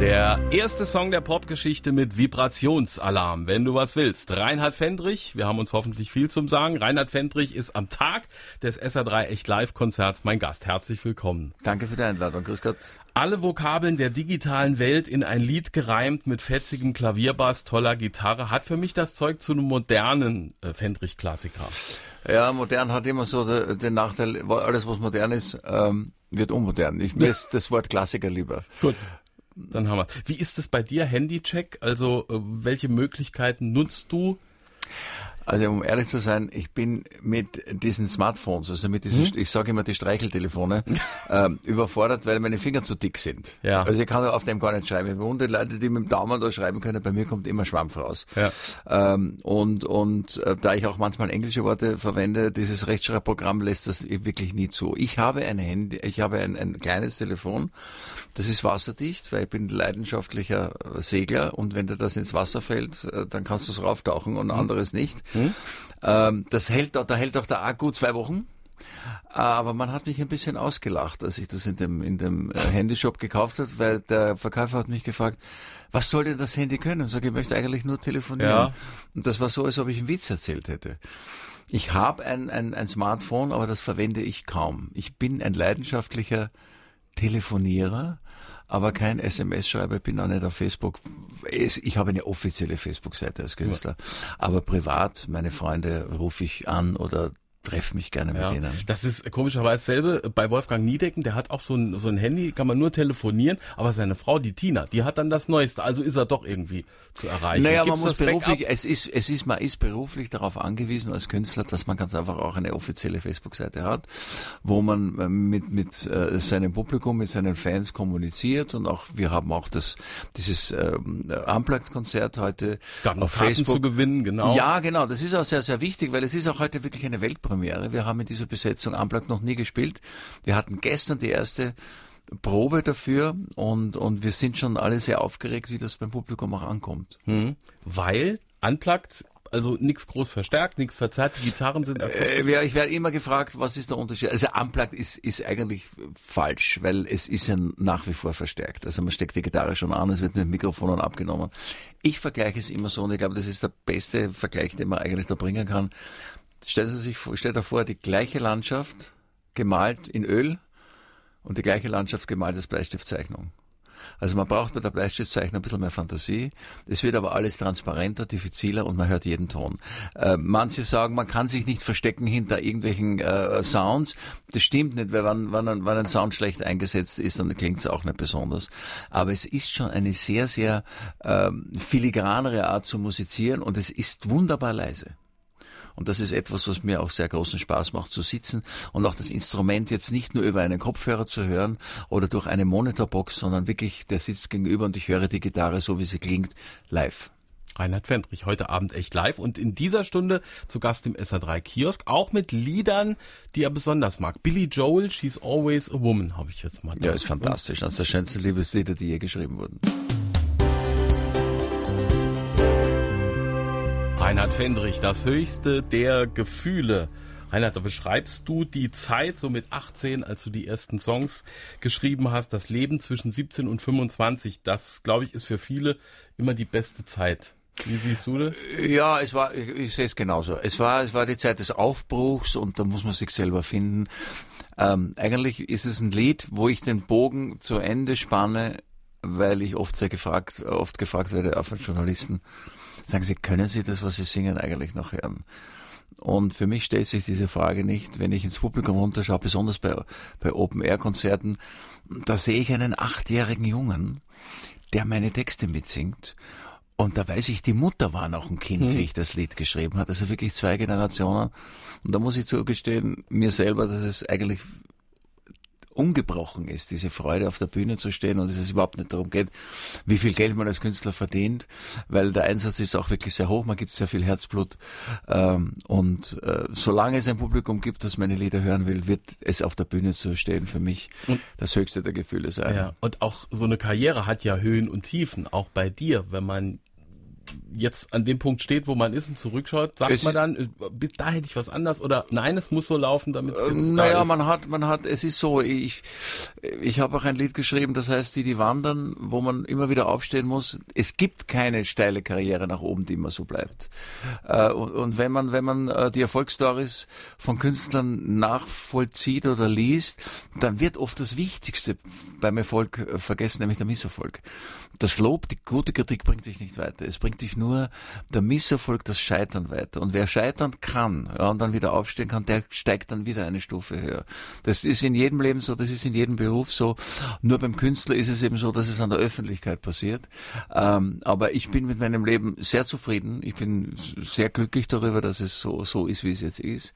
Der erste Song der Popgeschichte mit Vibrationsalarm, wenn du was willst. Reinhard Fendrich, wir haben uns hoffentlich viel zum Sagen. Reinhard Fendrich ist am Tag des SR3 Echt Live Konzerts mein Gast. Herzlich willkommen. Danke für die Einladung. Grüß Gott. Alle Vokabeln der digitalen Welt in ein Lied gereimt mit fetzigem Klavierbass, toller Gitarre, hat für mich das Zeug zu einem modernen äh, Fendrich-Klassiker. Ja, modern hat immer so den, den Nachteil, alles was modern ist, ähm, wird unmodern. Ich mir ist das Wort Klassiker lieber. Gut. Dann haben wir. Wie ist es bei dir, Handycheck? Also äh, welche Möglichkeiten nutzt du? Also um ehrlich zu sein, ich bin mit diesen Smartphones, also mit diesen, hm? ich sage immer die Streicheltelefone, ähm, überfordert, weil meine Finger zu dick sind. Ja. Also ich kann auf dem gar nicht schreiben. Ich bewundere Leute, die mit dem Daumen da schreiben können, bei mir kommt immer Schwampf raus. Ja. Ähm, und und äh, da ich auch manchmal englische Worte verwende, dieses Rechtschreibprogramm lässt das wirklich nie zu. Ich habe ein Handy, ich habe ein, ein kleines Telefon, das ist wasserdicht, weil ich bin leidenschaftlicher Segler und wenn dir das ins Wasser fällt, äh, dann kannst du es rauftauchen und hm. anderes nicht. Hm? Ähm, das hält, da hält auch der Akku zwei Wochen. Aber man hat mich ein bisschen ausgelacht, als ich das in dem, in dem äh, Handyshop gekauft habe, weil der Verkäufer hat mich gefragt, was soll denn das Handy können? Sag, ich möchte eigentlich nur telefonieren. Ja. Und das war so, als ob ich einen Witz erzählt hätte. Ich habe ein, ein, ein Smartphone, aber das verwende ich kaum. Ich bin ein leidenschaftlicher Telefonierer aber kein SMS-Schreiber, bin auch nicht auf Facebook. Ich habe eine offizielle Facebook-Seite als Künstler, ja. aber privat, meine Freunde rufe ich an oder treffe mich gerne ja, mit denen. Das ist komischerweise dasselbe bei Wolfgang Niedecken, der hat auch so ein, so ein Handy, kann man nur telefonieren, aber seine Frau, die Tina, die hat dann das Neueste, also ist er doch irgendwie zu erreichen. Naja, Gibt's man muss beruflich, es ist, es ist, man ist beruflich darauf angewiesen als Künstler, dass man ganz einfach auch eine offizielle Facebook-Seite hat, wo man äh, mit, mit äh, seinem Publikum, mit seinen Fans kommuniziert und auch, wir haben auch das, dieses ähm, Unplugged-Konzert heute dann auf Karten Facebook. zu gewinnen, genau. Ja, genau, das ist auch sehr, sehr wichtig, weil es ist auch heute wirklich eine Weltpremiere Premiere. Wir haben in dieser Besetzung Unplugged noch nie gespielt. Wir hatten gestern die erste Probe dafür und, und wir sind schon alle sehr aufgeregt, wie das beim Publikum auch ankommt. Hm. Weil Unplugged also nichts groß verstärkt, nichts verzerrt, die Gitarren sind akustisch. Äh, ich werde immer gefragt, was ist der Unterschied? Also Unplugged ist, ist eigentlich falsch, weil es ist ja nach wie vor verstärkt. Also man steckt die Gitarre schon an, es wird mit Mikrofonen abgenommen. Ich vergleiche es immer so und ich glaube, das ist der beste Vergleich, den man eigentlich da bringen kann. Stellt er sich stellt er vor, die gleiche Landschaft gemalt in Öl und die gleiche Landschaft gemalt als Bleistiftzeichnung. Also man braucht bei der Bleistiftzeichnung ein bisschen mehr Fantasie. Es wird aber alles transparenter, diffiziler und man hört jeden Ton. Äh, manche sagen, man kann sich nicht verstecken hinter irgendwelchen äh, Sounds. Das stimmt nicht, weil wenn, wenn, ein, wenn ein Sound schlecht eingesetzt ist, dann klingt es auch nicht besonders. Aber es ist schon eine sehr, sehr äh, filigranere Art zu musizieren und es ist wunderbar leise. Und das ist etwas, was mir auch sehr großen Spaß macht zu sitzen und auch das Instrument jetzt nicht nur über einen Kopfhörer zu hören oder durch eine Monitorbox, sondern wirklich der sitzt gegenüber und ich höre die Gitarre so, wie sie klingt, live. Reinhard Fendrich, heute Abend echt live und in dieser Stunde zu Gast im SA3 Kiosk, auch mit Liedern, die er besonders mag. Billy Joel, She's Always a Woman, habe ich jetzt mal. Ja, ist fantastisch. Eines der schönsten Liebeslieder, die je geschrieben wurden. Reinhard Fendrich, das höchste der Gefühle. Reinhard, da beschreibst du die Zeit so mit 18, als du die ersten Songs geschrieben hast, das Leben zwischen 17 und 25. Das, glaube ich, ist für viele immer die beste Zeit. Wie siehst du das? Ja, es war, ich, ich sehe es genauso. Es war, es war die Zeit des Aufbruchs und da muss man sich selber finden. Ähm, eigentlich ist es ein Lied, wo ich den Bogen zu Ende spanne, weil ich oft sehr gefragt, oft gefragt werde auf Journalisten, sagen Sie, können Sie das, was Sie singen, eigentlich noch hören? Und für mich stellt sich diese Frage nicht, wenn ich ins Publikum runterschaue, besonders bei, bei Open-Air-Konzerten, da sehe ich einen achtjährigen Jungen, der meine Texte mitsingt. Und da weiß ich, die Mutter war noch ein Kind, hm. wie ich das Lied geschrieben habe. Also wirklich zwei Generationen. Und da muss ich zugestehen, mir selber, dass es eigentlich ungebrochen ist, diese Freude auf der Bühne zu stehen und dass es überhaupt nicht darum geht, wie viel Geld man als Künstler verdient, weil der Einsatz ist auch wirklich sehr hoch, man gibt sehr viel Herzblut ähm, und äh, solange es ein Publikum gibt, das meine Lieder hören will, wird es auf der Bühne zu stehen für mich und, das höchste der Gefühle sein. Ja, und auch so eine Karriere hat ja Höhen und Tiefen, auch bei dir, wenn man jetzt an dem Punkt steht, wo man ist und zurückschaut, sagt es man dann, äh, da hätte ich was anders oder nein, es muss so laufen, damit es äh, Naja, man hat, man hat, es ist so, ich, ich habe auch ein Lied geschrieben, das heißt, die, die wandern, wo man immer wieder aufstehen muss. Es gibt keine steile Karriere nach oben, die immer so bleibt. Äh, und, und wenn man, wenn man äh, die Erfolgsstories von Künstlern nachvollzieht oder liest, dann wird oft das Wichtigste beim Erfolg vergessen, nämlich der Misserfolg. Das Lob, die gute Kritik bringt sich nicht weiter. Es bringt sich nur der Misserfolg, das Scheitern weiter. Und wer scheitern kann ja, und dann wieder aufstehen kann, der steigt dann wieder eine Stufe höher. Das ist in jedem Leben so, das ist in jedem Beruf so. Nur beim Künstler ist es eben so, dass es an der Öffentlichkeit passiert. Ähm, aber ich bin mit meinem Leben sehr zufrieden. Ich bin sehr glücklich darüber, dass es so, so ist, wie es jetzt ist.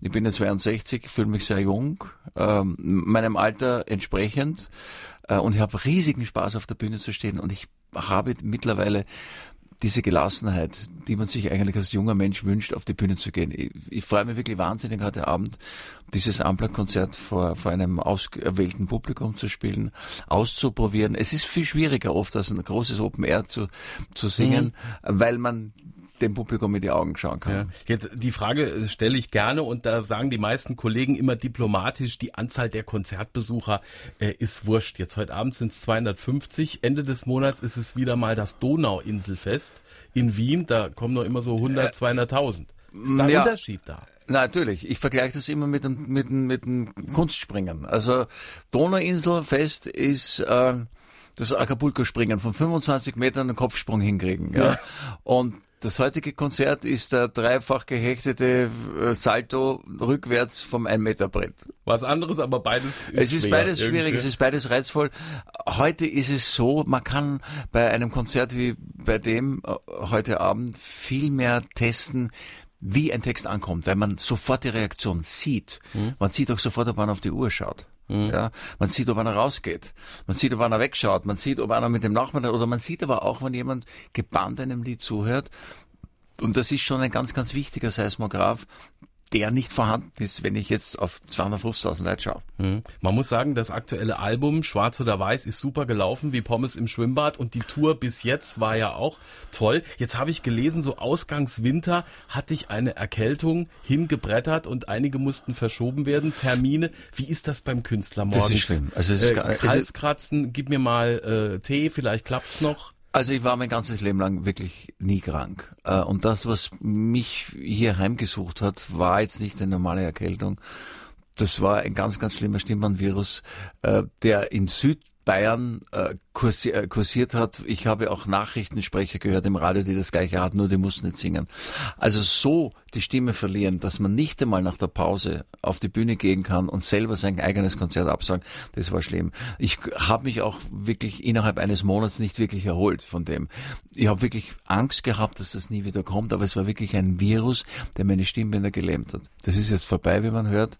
Ich bin jetzt 62, fühle mich sehr jung, ähm, meinem Alter entsprechend. Äh, und ich habe riesigen Spaß auf der Bühne zu stehen und ich habe mittlerweile diese Gelassenheit, die man sich eigentlich als junger Mensch wünscht, auf die Bühne zu gehen. Ich, ich freue mich wirklich wahnsinnig heute Abend, dieses Ampler-Konzert vor, vor einem auserwählten Publikum zu spielen, auszuprobieren. Es ist viel schwieriger oft als ein großes Open Air zu, zu singen, mhm. weil man dem Publikum in die Augen schauen kann. Ja. Jetzt die Frage stelle ich gerne und da sagen die meisten Kollegen immer diplomatisch, die Anzahl der Konzertbesucher äh, ist wurscht. Jetzt heute Abend sind es 250, Ende des Monats ist es wieder mal das Donauinselfest in Wien, da kommen noch immer so 100, 200.000. Ist da ein ja. Unterschied da? Natürlich, ich vergleiche das immer mit dem, mit dem, mit dem Kunstspringen. Also Donauinselfest ist äh, das Acapulco-Springen von 25 Metern einen Kopfsprung hinkriegen. Ja? ja. Und das heutige Konzert ist der dreifach gehechtete äh, Salto rückwärts vom 1 Meter Brett. Was anderes, aber beides ist Es ist beides irgendwie. schwierig, es ist beides reizvoll. Heute ist es so, man kann bei einem Konzert wie bei dem äh, heute Abend viel mehr testen, wie ein Text ankommt, weil man sofort die Reaktion sieht. Mhm. Man sieht auch sofort, ob man auf die Uhr schaut. Mhm. Ja, man sieht, ob einer rausgeht. Man sieht, ob einer wegschaut. Man sieht, ob einer mit dem Nachbarn, oder man sieht aber auch, wenn jemand gebannt einem Lied zuhört. Und das ist schon ein ganz, ganz wichtiger Seismograph, der nicht vorhanden ist, wenn ich jetzt auf 250.000 Leute schaue. Mhm. Man muss sagen, das aktuelle Album Schwarz oder Weiß ist super gelaufen, wie Pommes im Schwimmbad und die Tour bis jetzt war ja auch toll. Jetzt habe ich gelesen, so Ausgangswinter hatte ich eine Erkältung hingebrettert und einige mussten verschoben werden. Termine, wie ist das beim Künstler morgens? Das ist schlimm. Also es ist äh, Halskratzen, gib mir mal äh, Tee, vielleicht klappt's noch. Also ich war mein ganzes Leben lang wirklich nie krank. Äh, und das, was mich hier heimgesucht hat, war jetzt nicht eine normale Erkältung. Das war ein ganz, ganz schlimmer Stimmbandvirus, äh, der in Süd Bayern äh, kursiert, kursiert hat. Ich habe auch Nachrichtensprecher gehört im Radio, die das gleiche hatten, nur die mussten nicht singen. Also so die Stimme verlieren, dass man nicht einmal nach der Pause auf die Bühne gehen kann und selber sein eigenes Konzert absagen, das war schlimm. Ich habe mich auch wirklich innerhalb eines Monats nicht wirklich erholt von dem. Ich habe wirklich Angst gehabt, dass das nie wieder kommt, aber es war wirklich ein Virus, der meine Stimmbänder gelähmt hat. Das ist jetzt vorbei, wie man hört.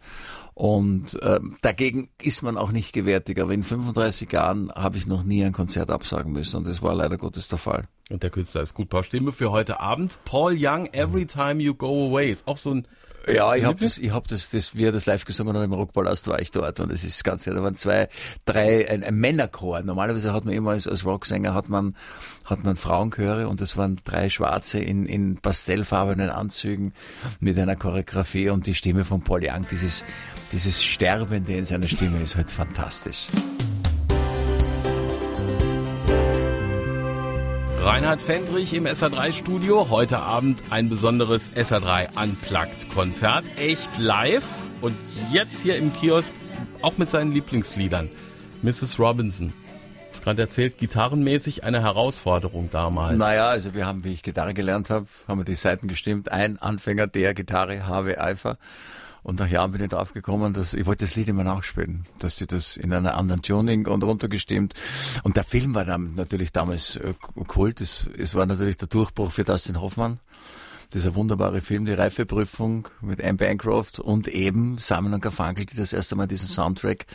Und äh, dagegen ist man auch nicht gewärtig. Aber in 35 Jahren habe ich noch nie ein Konzert absagen müssen. Und das war leider Gottes der Fall. Und der Künstler ist gut. Paar Stimme für heute Abend. Paul Young, Every Time You Go Away. Ist auch so ein ja, ich habe das, ich habe das, das, wie er das live gesungen hat im Rockballast, war ich dort und das ist ganz, da waren zwei, drei, ein, ein Männerchor. Normalerweise hat man immer als, als Rocksänger hat man, hat man Frauenchöre und das waren drei Schwarze in, in pastellfarbenen Anzügen mit einer Choreografie und die Stimme von Paul Young, dieses, dieses Sterbende in seiner Stimme ist halt fantastisch. Reinhard Fendrich im SA3-Studio. Heute Abend ein besonderes SA3 Unplugged-Konzert. Echt live. Und jetzt hier im Kiosk auch mit seinen Lieblingsliedern. Mrs. Robinson. Ist gerade erzählt, gitarrenmäßig eine Herausforderung damals. Naja, also wir haben, wie ich Gitarre gelernt habe, haben wir die Seiten gestimmt. Ein Anfänger der Gitarre, Harvey Eifer. Und nach Jahren bin ich drauf gekommen, dass ich wollte das Lied immer nachspielen, dass sie das in einer anderen Tuning und runtergestimmt. Und der Film war dann natürlich damals äh, Kult. Es, es war natürlich der Durchbruch für Dustin Hoffmann dieser wunderbare Film, die Reifeprüfung mit Anne Bancroft und eben Simon und Garfunkel, die das erste Mal diesen Soundtrack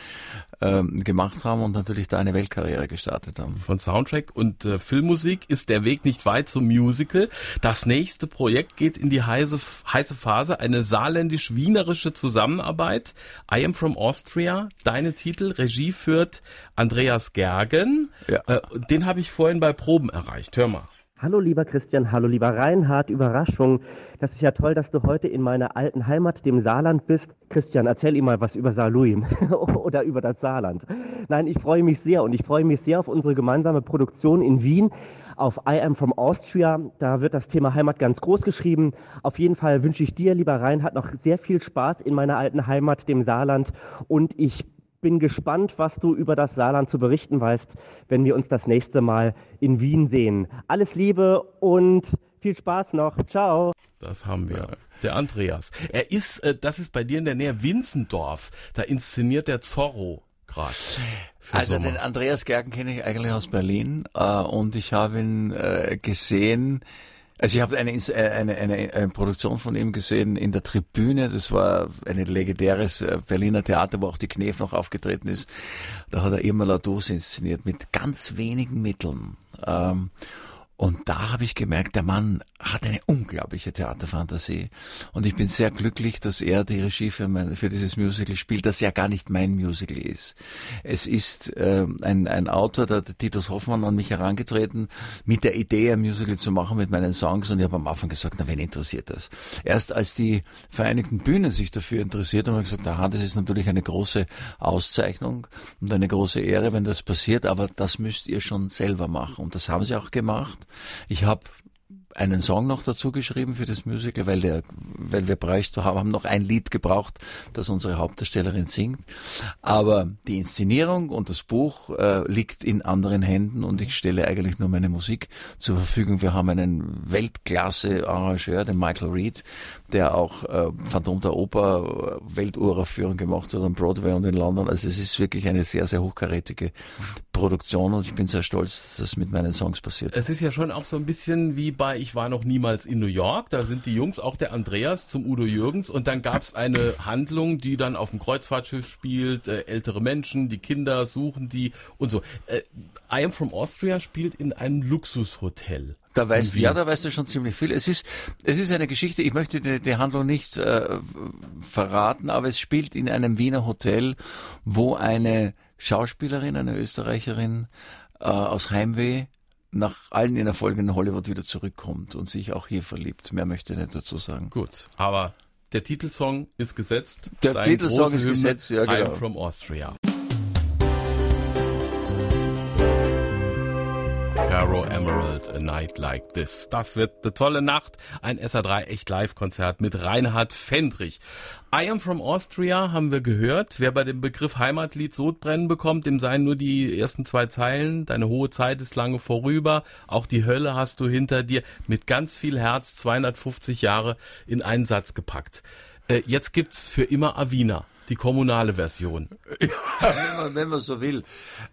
ähm, gemacht haben und natürlich da eine Weltkarriere gestartet haben. Von Soundtrack und äh, Filmmusik ist der Weg nicht weit zum Musical. Das nächste Projekt geht in die heiße, heiße Phase, eine saarländisch-wienerische Zusammenarbeit. I am from Austria, deine Titel, Regie führt Andreas Gergen. Ja. Äh, den habe ich vorhin bei Proben erreicht. Hör mal. Hallo lieber Christian, hallo lieber Reinhard, Überraschung. Das ist ja toll, dass du heute in meiner alten Heimat, dem Saarland, bist. Christian, erzähl ihm mal was über Saarlouis oder über das Saarland. Nein, ich freue mich sehr und ich freue mich sehr auf unsere gemeinsame Produktion in Wien auf I Am From Austria. Da wird das Thema Heimat ganz groß geschrieben. Auf jeden Fall wünsche ich dir, lieber Reinhard, noch sehr viel Spaß in meiner alten Heimat, dem Saarland. Und ich bin gespannt, was du über das Saarland zu berichten weißt, wenn wir uns das nächste Mal in Wien sehen. Alles Liebe und viel Spaß noch. Ciao. Das haben wir. Der Andreas. Er ist, äh, das ist bei dir in der Nähe Winzendorf. Da inszeniert der Zorro gerade. Also Sommer. den Andreas Gerken kenne ich eigentlich aus Berlin äh, und ich habe ihn äh, gesehen also ich habe eine, äh, eine, eine, eine Produktion von ihm gesehen in der Tribüne. Das war ein legendäres äh, Berliner Theater, wo auch die Knef noch aufgetreten ist. Da hat er Irma Lados inszeniert mit ganz wenigen Mitteln. Ähm, und da habe ich gemerkt, der Mann hat eine unglaubliche Theaterfantasie. Und ich bin sehr glücklich, dass er die Regie für, mein, für dieses Musical spielt, das ja gar nicht mein Musical ist. Es ist äh, ein, ein Autor, der, Titus Hoffmann, an mich herangetreten, mit der Idee, ein Musical zu machen mit meinen Songs. Und ich habe am Anfang gesagt, na, wen interessiert das? Erst als die Vereinigten Bühnen sich dafür interessiert haben, habe ich gesagt, aha, das ist natürlich eine große Auszeichnung und eine große Ehre, wenn das passiert, aber das müsst ihr schon selber machen. Und das haben sie auch gemacht. Ich habe einen Song noch dazu geschrieben für das Musical, weil, der, weil wir bräuchten, haben noch ein Lied gebraucht, das unsere Hauptdarstellerin singt. Aber die Inszenierung und das Buch äh, liegt in anderen Händen und ich stelle eigentlich nur meine Musik zur Verfügung. Wir haben einen Weltklasse-Arrangeur, den Michael Reed, der auch äh, Phantom der Oper äh, Welturaufführung gemacht hat am Broadway und in London. Also es ist wirklich eine sehr, sehr hochkarätige Produktion und ich bin sehr stolz, dass das mit meinen Songs passiert. Es ist ja schon auch so ein bisschen wie bei Ich war noch niemals in New York. Da sind die Jungs, auch der Andreas zum Udo Jürgens und dann gab es eine Handlung, die dann auf dem Kreuzfahrtschiff spielt. Äh, ältere Menschen, die Kinder suchen die und so. Äh, I Am From Austria spielt in einem Luxushotel. Da weißt, ja, da weißt du schon ziemlich viel. Es ist, es ist eine Geschichte, ich möchte die, die Handlung nicht äh, verraten, aber es spielt in einem Wiener Hotel, wo eine Schauspielerin, eine Österreicherin äh, aus Heimweh nach allen ihren Erfolgen in Hollywood wieder zurückkommt und sich auch hier verliebt. Mehr möchte ich nicht dazu sagen. Gut, aber der Titelsong ist gesetzt. Der Titelsong ist gesetzt, ja genau. I'm from Austria. Caro Emerald, A Night Like This. Das wird eine tolle Nacht. Ein SA3 Echt Live-Konzert mit Reinhard Fendrich. I Am From Austria haben wir gehört. Wer bei dem Begriff Heimatlied Sodbrennen bekommt, dem seien nur die ersten zwei Zeilen. Deine hohe Zeit ist lange vorüber. Auch die Hölle hast du hinter dir. Mit ganz viel Herz 250 Jahre in einen Satz gepackt. Äh, jetzt gibt's für immer Avina die kommunale Version. Ja, wenn, man, wenn man so will.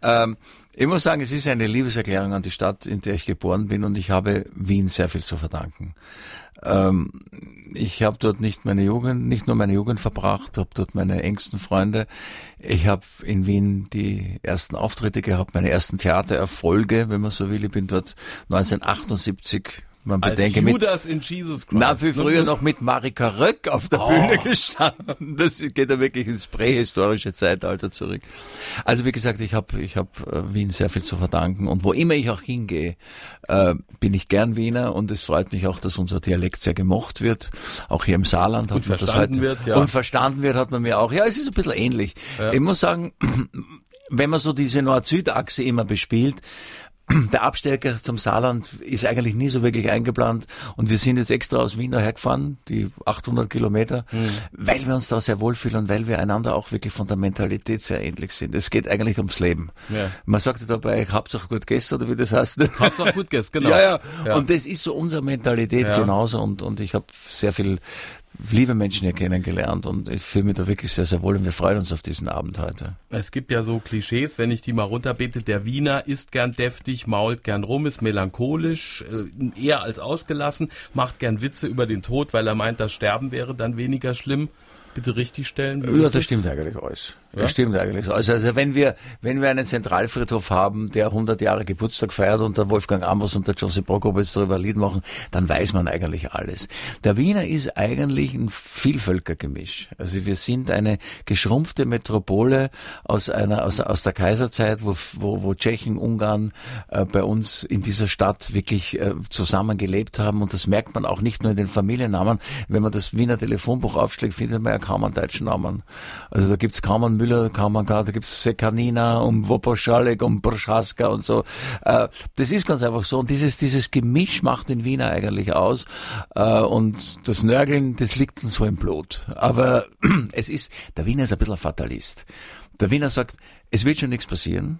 Ähm, ich muss sagen, es ist eine Liebeserklärung an die Stadt, in der ich geboren bin und ich habe Wien sehr viel zu verdanken. Ähm, ich habe dort nicht meine Jugend, nicht nur meine Jugend verbracht, habe dort meine engsten Freunde. Ich habe in Wien die ersten Auftritte gehabt, meine ersten Theatererfolge, wenn man so will. Ich bin dort 1978 man bedenke Als Judas mit, in Jesus Christ. Na, viel früher noch mit Marika Röck auf der oh. Bühne gestanden. Das geht ja wirklich ins prähistorische Zeitalter zurück. Also wie gesagt, ich habe ich hab äh, Wien sehr viel zu verdanken und wo immer ich auch hingehe, äh, bin ich gern Wiener und es freut mich auch, dass unser Dialekt sehr gemocht wird. Auch hier im Saarland hat und man das halt wird, ja. und verstanden wird, hat man mir auch. Ja, es ist ein bisschen ähnlich. Ja. Ich muss sagen, wenn man so diese Nord-Süd-Achse immer bespielt, der Abstecker zum Saarland ist eigentlich nie so wirklich eingeplant und wir sind jetzt extra aus Wien hergefahren, die 800 Kilometer, mhm. weil wir uns da sehr wohlfühlen und weil wir einander auch wirklich von der Mentalität sehr ähnlich sind. Es geht eigentlich ums Leben. Ja. Man sagt ja dabei, Hauptsache gut gegessen oder wie das heißt. Hauptsache gut gegessen, genau. Ja, ja, ja. Und das ist so unsere Mentalität ja. genauso und, und ich habe sehr viel liebe Menschen hier kennengelernt und ich fühle mich da wirklich sehr, sehr wohl und wir freuen uns auf diesen Abend heute. Es gibt ja so Klischees, wenn ich die mal runterbete, der Wiener isst gern deftig, mault gern rum, ist melancholisch, äh, eher als ausgelassen, macht gern Witze über den Tod, weil er meint, das Sterben wäre dann weniger schlimm. Bitte richtig stellen. Ja, das stimmt eigentlich alles. Ja? Das stimmt eigentlich so. Also, also wenn wir, wenn wir einen Zentralfriedhof haben, der 100 Jahre Geburtstag feiert und der Wolfgang Amos und der Josie Prokopitz darüber ein Lied machen, dann weiß man eigentlich alles. Der Wiener ist eigentlich ein Vielvölkergemisch. Also wir sind eine geschrumpfte Metropole aus einer, aus, aus der Kaiserzeit, wo, wo, wo Tschechen, Ungarn äh, bei uns in dieser Stadt wirklich äh, zusammen gelebt haben und das merkt man auch nicht nur in den Familiennamen. Wenn man das Wiener Telefonbuch aufschlägt, findet man ja kaum einen deutschen Namen. Also da gibt's kaum einen Müller, kaum einen da gibt's Sekanina und Woposchalek und Bruschaska und so. Äh, das ist ganz einfach so und dieses, dieses Gemisch macht den Wiener eigentlich aus äh, und das Nörgeln, das liegt so im Blut. Aber es ist, der Wiener ist ein bisschen Fatalist. Der Wiener sagt, es wird schon nichts passieren.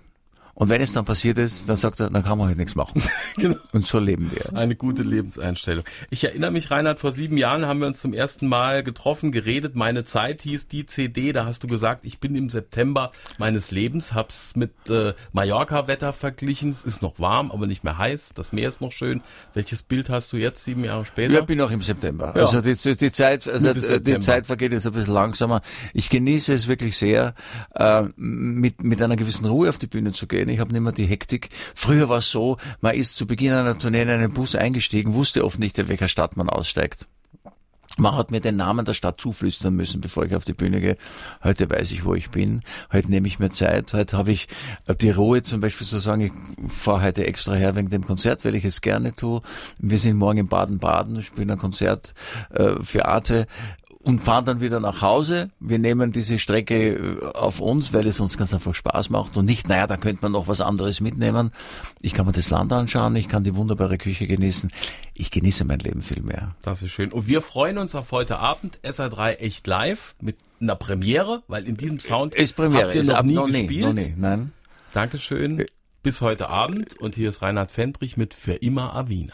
Und wenn es dann passiert ist, dann sagt er, dann kann man halt nichts machen. genau. Und so leben wir. Eine gute Lebenseinstellung. Ich erinnere mich, Reinhard, vor sieben Jahren haben wir uns zum ersten Mal getroffen, geredet. Meine Zeit hieß die CD. Da hast du gesagt, ich bin im September meines Lebens, hab's mit äh, Mallorca-Wetter verglichen. Es ist noch warm, aber nicht mehr heiß. Das Meer ist noch schön. Welches Bild hast du jetzt, sieben Jahre später? Ja, bin auch im September. Ja. Also die, die Zeit, also die Zeit vergeht jetzt ein bisschen langsamer. Ich genieße es wirklich sehr, äh, mit, mit einer gewissen Ruhe auf die Bühne zu gehen. Ich habe nicht mehr die Hektik. Früher war es so, man ist zu Beginn einer Tournee in einen Bus eingestiegen, wusste oft nicht, in welcher Stadt man aussteigt. Man hat mir den Namen der Stadt zuflüstern müssen, bevor ich auf die Bühne gehe. Heute weiß ich, wo ich bin. Heute nehme ich mir Zeit. Heute habe ich die Ruhe zum Beispiel zu sagen, ich fahre heute extra her wegen dem Konzert, weil ich es gerne tue. Wir sind morgen in Baden-Baden, spielen ein Konzert äh, für Arte und fahren dann wieder nach Hause. Wir nehmen diese Strecke äh, auf uns, weil es uns ganz einfach Spaß macht und nicht, naja, da könnte man noch was anderes mitnehmen. Ich kann mir das Land anschauen, ich kann die wunderbare Küche genießen. Ich genieße mein Leben viel mehr. Das ist schön. Und wir freuen uns auf heute Abend SR3 echt live mit einer Premiere, weil in diesem Sound ist Premiere. habt ihr noch nie noch gespielt. noch nie, nein. Dankeschön. Bis heute Abend und hier ist Reinhard Fendrich mit Für immer Avina.